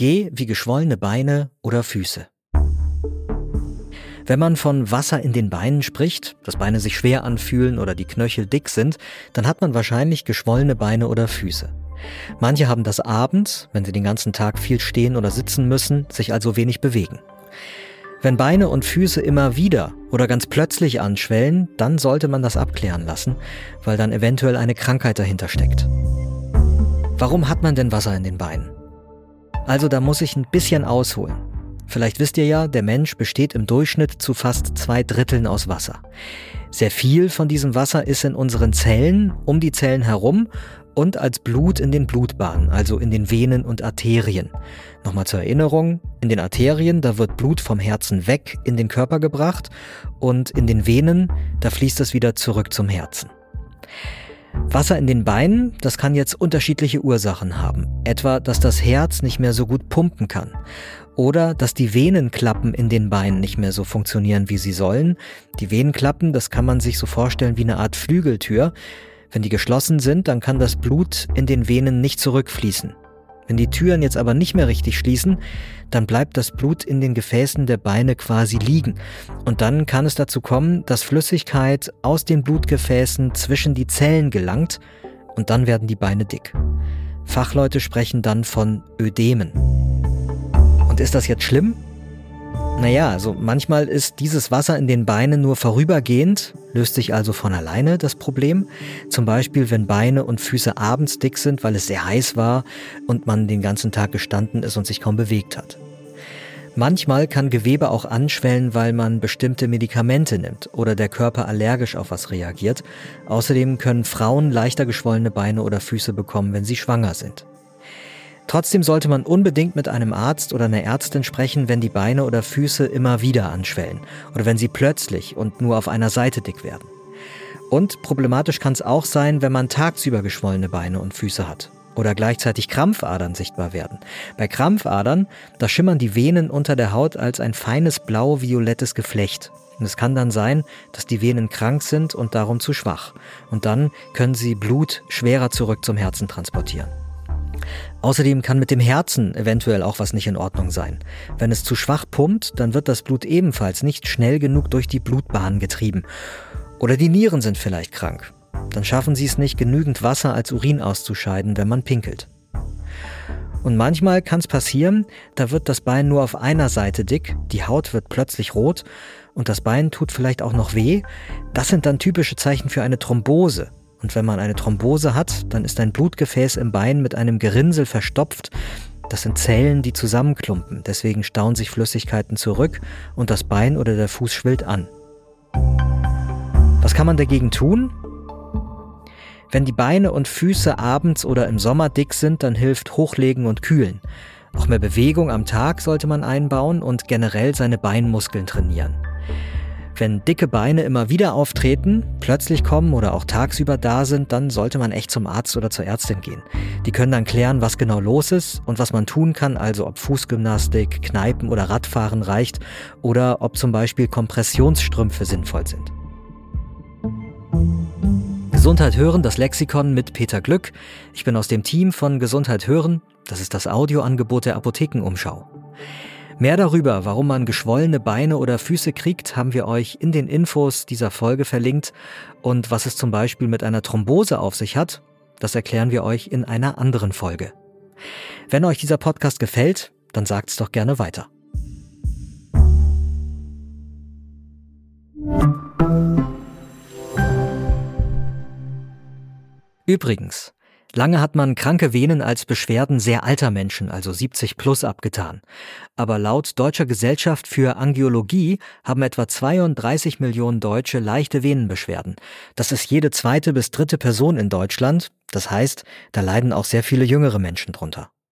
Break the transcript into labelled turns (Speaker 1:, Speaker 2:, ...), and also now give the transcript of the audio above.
Speaker 1: G wie geschwollene Beine oder Füße. Wenn man von Wasser in den Beinen spricht, dass Beine sich schwer anfühlen oder die Knöchel dick sind, dann hat man wahrscheinlich geschwollene Beine oder Füße. Manche haben das abends, wenn sie den ganzen Tag viel stehen oder sitzen müssen, sich also wenig bewegen. Wenn Beine und Füße immer wieder oder ganz plötzlich anschwellen, dann sollte man das abklären lassen, weil dann eventuell eine Krankheit dahinter steckt. Warum hat man denn Wasser in den Beinen? Also da muss ich ein bisschen ausholen. Vielleicht wisst ihr ja, der Mensch besteht im Durchschnitt zu fast zwei Dritteln aus Wasser. Sehr viel von diesem Wasser ist in unseren Zellen, um die Zellen herum und als Blut in den Blutbahnen, also in den Venen und Arterien. Nochmal zur Erinnerung, in den Arterien, da wird Blut vom Herzen weg in den Körper gebracht und in den Venen, da fließt es wieder zurück zum Herzen. Wasser in den Beinen, das kann jetzt unterschiedliche Ursachen haben. Etwa, dass das Herz nicht mehr so gut pumpen kann. Oder dass die Venenklappen in den Beinen nicht mehr so funktionieren, wie sie sollen. Die Venenklappen, das kann man sich so vorstellen wie eine Art Flügeltür. Wenn die geschlossen sind, dann kann das Blut in den Venen nicht zurückfließen. Wenn die Türen jetzt aber nicht mehr richtig schließen, dann bleibt das Blut in den Gefäßen der Beine quasi liegen. Und dann kann es dazu kommen, dass Flüssigkeit aus den Blutgefäßen zwischen die Zellen gelangt und dann werden die Beine dick. Fachleute sprechen dann von Ödemen. Und ist das jetzt schlimm? Naja, also manchmal ist dieses Wasser in den Beinen nur vorübergehend, löst sich also von alleine das Problem. Zum Beispiel, wenn Beine und Füße abends dick sind, weil es sehr heiß war und man den ganzen Tag gestanden ist und sich kaum bewegt hat. Manchmal kann Gewebe auch anschwellen, weil man bestimmte Medikamente nimmt oder der Körper allergisch auf was reagiert. Außerdem können Frauen leichter geschwollene Beine oder Füße bekommen, wenn sie schwanger sind. Trotzdem sollte man unbedingt mit einem Arzt oder einer Ärztin sprechen, wenn die Beine oder Füße immer wieder anschwellen oder wenn sie plötzlich und nur auf einer Seite dick werden. Und problematisch kann es auch sein, wenn man tagsüber geschwollene Beine und Füße hat oder gleichzeitig Krampfadern sichtbar werden. Bei Krampfadern, da schimmern die Venen unter der Haut als ein feines blau-violettes Geflecht. Und es kann dann sein, dass die Venen krank sind und darum zu schwach. Und dann können sie Blut schwerer zurück zum Herzen transportieren. Außerdem kann mit dem Herzen eventuell auch was nicht in Ordnung sein. Wenn es zu schwach pumpt, dann wird das Blut ebenfalls nicht schnell genug durch die Blutbahn getrieben. Oder die Nieren sind vielleicht krank. Dann schaffen sie es nicht, genügend Wasser als Urin auszuscheiden, wenn man pinkelt. Und manchmal kann es passieren, da wird das Bein nur auf einer Seite dick, die Haut wird plötzlich rot und das Bein tut vielleicht auch noch weh. Das sind dann typische Zeichen für eine Thrombose, und wenn man eine Thrombose hat, dann ist ein Blutgefäß im Bein mit einem Gerinnsel verstopft. Das sind Zellen, die zusammenklumpen. Deswegen stauen sich Flüssigkeiten zurück und das Bein oder der Fuß schwillt an. Was kann man dagegen tun? Wenn die Beine und Füße abends oder im Sommer dick sind, dann hilft Hochlegen und Kühlen. Auch mehr Bewegung am Tag sollte man einbauen und generell seine Beinmuskeln trainieren. Wenn dicke Beine immer wieder auftreten, plötzlich kommen oder auch tagsüber da sind, dann sollte man echt zum Arzt oder zur Ärztin gehen. Die können dann klären, was genau los ist und was man tun kann, also ob Fußgymnastik, Kneipen oder Radfahren reicht oder ob zum Beispiel Kompressionsstrümpfe sinnvoll sind. Gesundheit hören, das Lexikon mit Peter Glück. Ich bin aus dem Team von Gesundheit hören. Das ist das Audioangebot der Apothekenumschau. Mehr darüber, warum man geschwollene Beine oder Füße kriegt, haben wir euch in den Infos dieser Folge verlinkt. Und was es zum Beispiel mit einer Thrombose auf sich hat, das erklären wir euch in einer anderen Folge. Wenn euch dieser Podcast gefällt, dann sagt es doch gerne weiter. Übrigens, Lange hat man kranke Venen als Beschwerden sehr alter Menschen, also 70 plus, abgetan. Aber laut Deutscher Gesellschaft für Angiologie haben etwa 32 Millionen Deutsche leichte Venenbeschwerden. Das ist jede zweite bis dritte Person in Deutschland. Das heißt, da leiden auch sehr viele jüngere Menschen drunter.